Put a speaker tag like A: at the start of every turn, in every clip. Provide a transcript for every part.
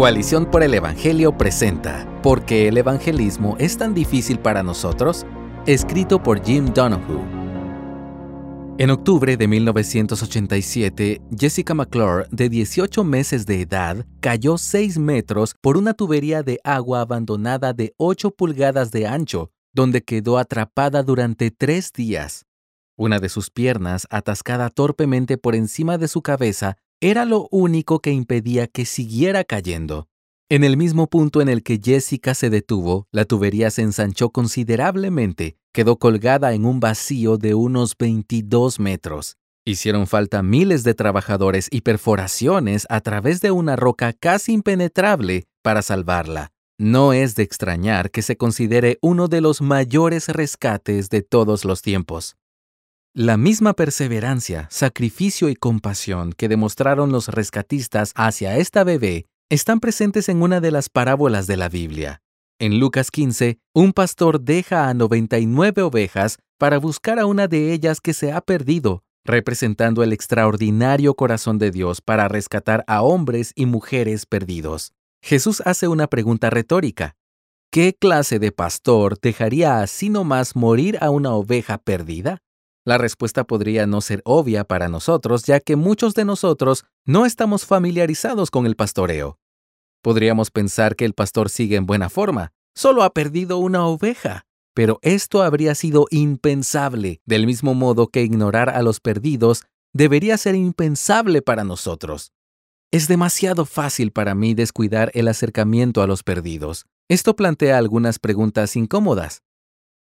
A: Coalición por el Evangelio presenta ¿Por qué el evangelismo es tan difícil para nosotros? Escrito por Jim Donoghue. En octubre de 1987, Jessica McClure, de 18 meses de edad, cayó 6 metros por una tubería de agua abandonada de 8 pulgadas de ancho, donde quedó atrapada durante tres días. Una de sus piernas, atascada torpemente por encima de su cabeza, era lo único que impedía que siguiera cayendo. En el mismo punto en el que Jessica se detuvo, la tubería se ensanchó considerablemente, quedó colgada en un vacío de unos 22 metros. Hicieron falta miles de trabajadores y perforaciones a través de una roca casi impenetrable para salvarla. No es de extrañar que se considere uno de los mayores rescates de todos los tiempos. La misma perseverancia, sacrificio y compasión que demostraron los rescatistas hacia esta bebé están presentes en una de las parábolas de la Biblia. En Lucas 15, un pastor deja a 99 ovejas para buscar a una de ellas que se ha perdido, representando el extraordinario corazón de Dios para rescatar a hombres y mujeres perdidos. Jesús hace una pregunta retórica. ¿Qué clase de pastor dejaría así nomás morir a una oveja perdida? La respuesta podría no ser obvia para nosotros, ya que muchos de nosotros no estamos familiarizados con el pastoreo. Podríamos pensar que el pastor sigue en buena forma, solo ha perdido una oveja. Pero esto habría sido impensable, del mismo modo que ignorar a los perdidos debería ser impensable para nosotros. Es demasiado fácil para mí descuidar el acercamiento a los perdidos. Esto plantea algunas preguntas incómodas.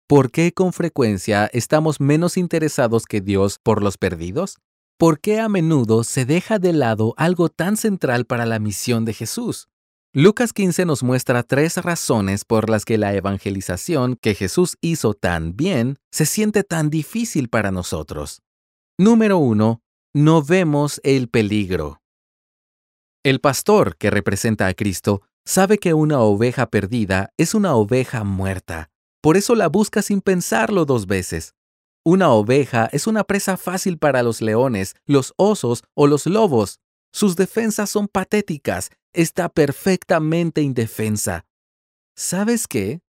A: ¿Por qué con frecuencia estamos menos interesados que Dios por los perdidos? ¿Por qué a menudo se deja de lado algo tan central para la misión de Jesús? Lucas 15 nos muestra tres razones por las que la evangelización que Jesús hizo tan bien se siente tan difícil para nosotros. Número 1. No vemos el peligro. El pastor que representa a Cristo sabe que una oveja perdida es una oveja muerta por eso la busca sin pensarlo dos veces. Una oveja es una presa fácil para los leones, los osos o los lobos. Sus defensas son patéticas. Está perfectamente indefensa. ¿Sabes qué?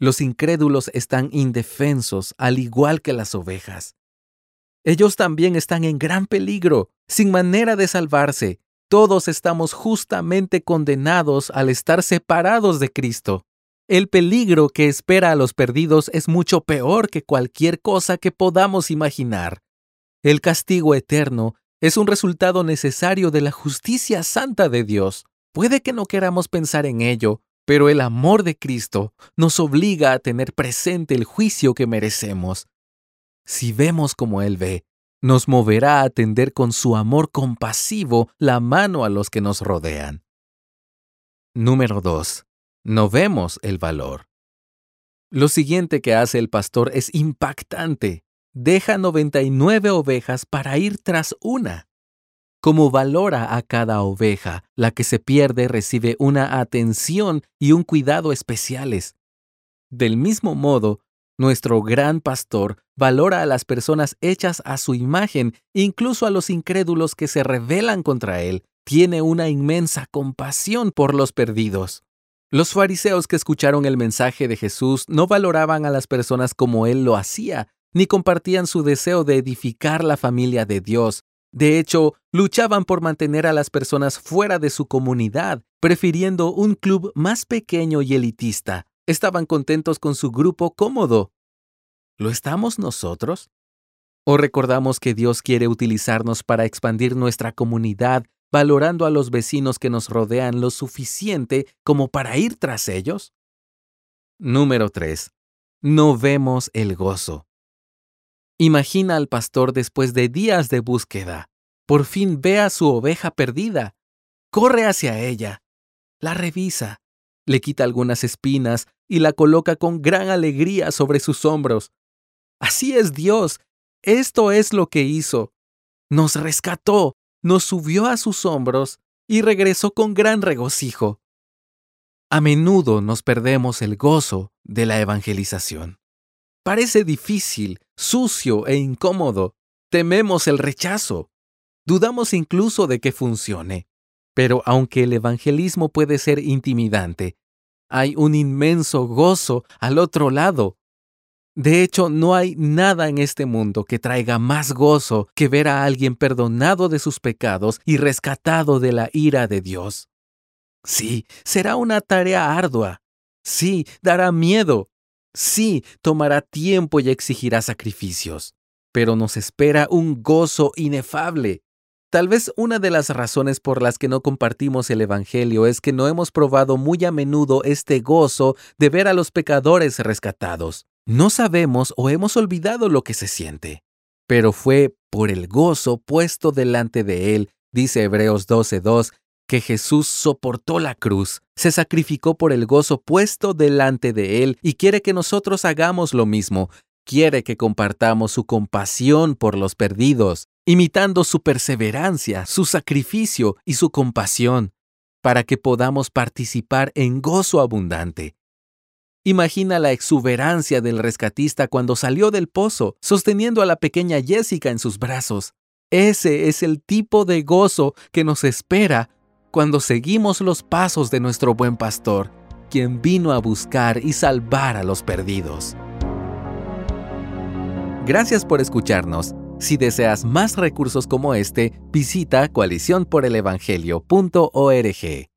A: Los incrédulos están indefensos al igual que las ovejas. Ellos también están en gran peligro, sin manera de salvarse. Todos estamos justamente condenados al estar separados de Cristo. El peligro que espera a los perdidos es mucho peor que cualquier cosa que podamos imaginar. El castigo eterno es un resultado necesario de la justicia santa de Dios. Puede que no queramos pensar en ello, pero el amor de Cristo nos obliga a tener presente el juicio que merecemos. Si vemos como Él ve, nos moverá a tender con su amor compasivo la mano a los que nos rodean. Número 2 no vemos el valor. Lo siguiente que hace el pastor es impactante. Deja 99 ovejas para ir tras una. Como valora a cada oveja, la que se pierde recibe una atención y un cuidado especiales. Del mismo modo, nuestro gran pastor valora a las personas hechas a su imagen, incluso a los incrédulos que se rebelan contra él. Tiene una inmensa compasión por los perdidos. Los fariseos que escucharon el mensaje de Jesús no valoraban a las personas como él lo hacía, ni compartían su deseo de edificar la familia de Dios. De hecho, luchaban por mantener a las personas fuera de su comunidad, prefiriendo un club más pequeño y elitista. Estaban contentos con su grupo cómodo. ¿Lo estamos nosotros? ¿O recordamos que Dios quiere utilizarnos para expandir nuestra comunidad valorando a los vecinos que nos rodean lo suficiente como para ir tras ellos? Número 3. No vemos el gozo. Imagina al pastor después de días de búsqueda. Por fin ve a su oveja perdida. Corre hacia ella. La revisa. Le quita algunas espinas y la coloca con gran alegría sobre sus hombros. Así es Dios. Esto es lo que hizo. Nos rescató nos subió a sus hombros y regresó con gran regocijo. A menudo nos perdemos el gozo de la evangelización. Parece difícil, sucio e incómodo. Tememos el rechazo. Dudamos incluso de que funcione. Pero aunque el evangelismo puede ser intimidante, hay un inmenso gozo al otro lado. De hecho, no hay nada en este mundo que traiga más gozo que ver a alguien perdonado de sus pecados y rescatado de la ira de Dios. Sí, será una tarea ardua. Sí, dará miedo. Sí, tomará tiempo y exigirá sacrificios. Pero nos espera un gozo inefable. Tal vez una de las razones por las que no compartimos el Evangelio es que no hemos probado muy a menudo este gozo de ver a los pecadores rescatados. No sabemos o hemos olvidado lo que se siente. Pero fue por el gozo puesto delante de él, dice Hebreos 12.2, que Jesús soportó la cruz, se sacrificó por el gozo puesto delante de él y quiere que nosotros hagamos lo mismo, quiere que compartamos su compasión por los perdidos, imitando su perseverancia, su sacrificio y su compasión, para que podamos participar en gozo abundante. Imagina la exuberancia del rescatista cuando salió del pozo, sosteniendo a la pequeña Jessica en sus brazos. Ese es el tipo de gozo que nos espera cuando seguimos los pasos de nuestro buen pastor, quien vino a buscar y salvar a los perdidos. Gracias por escucharnos. Si deseas más recursos como este, visita coaliciónporelevangelio.org.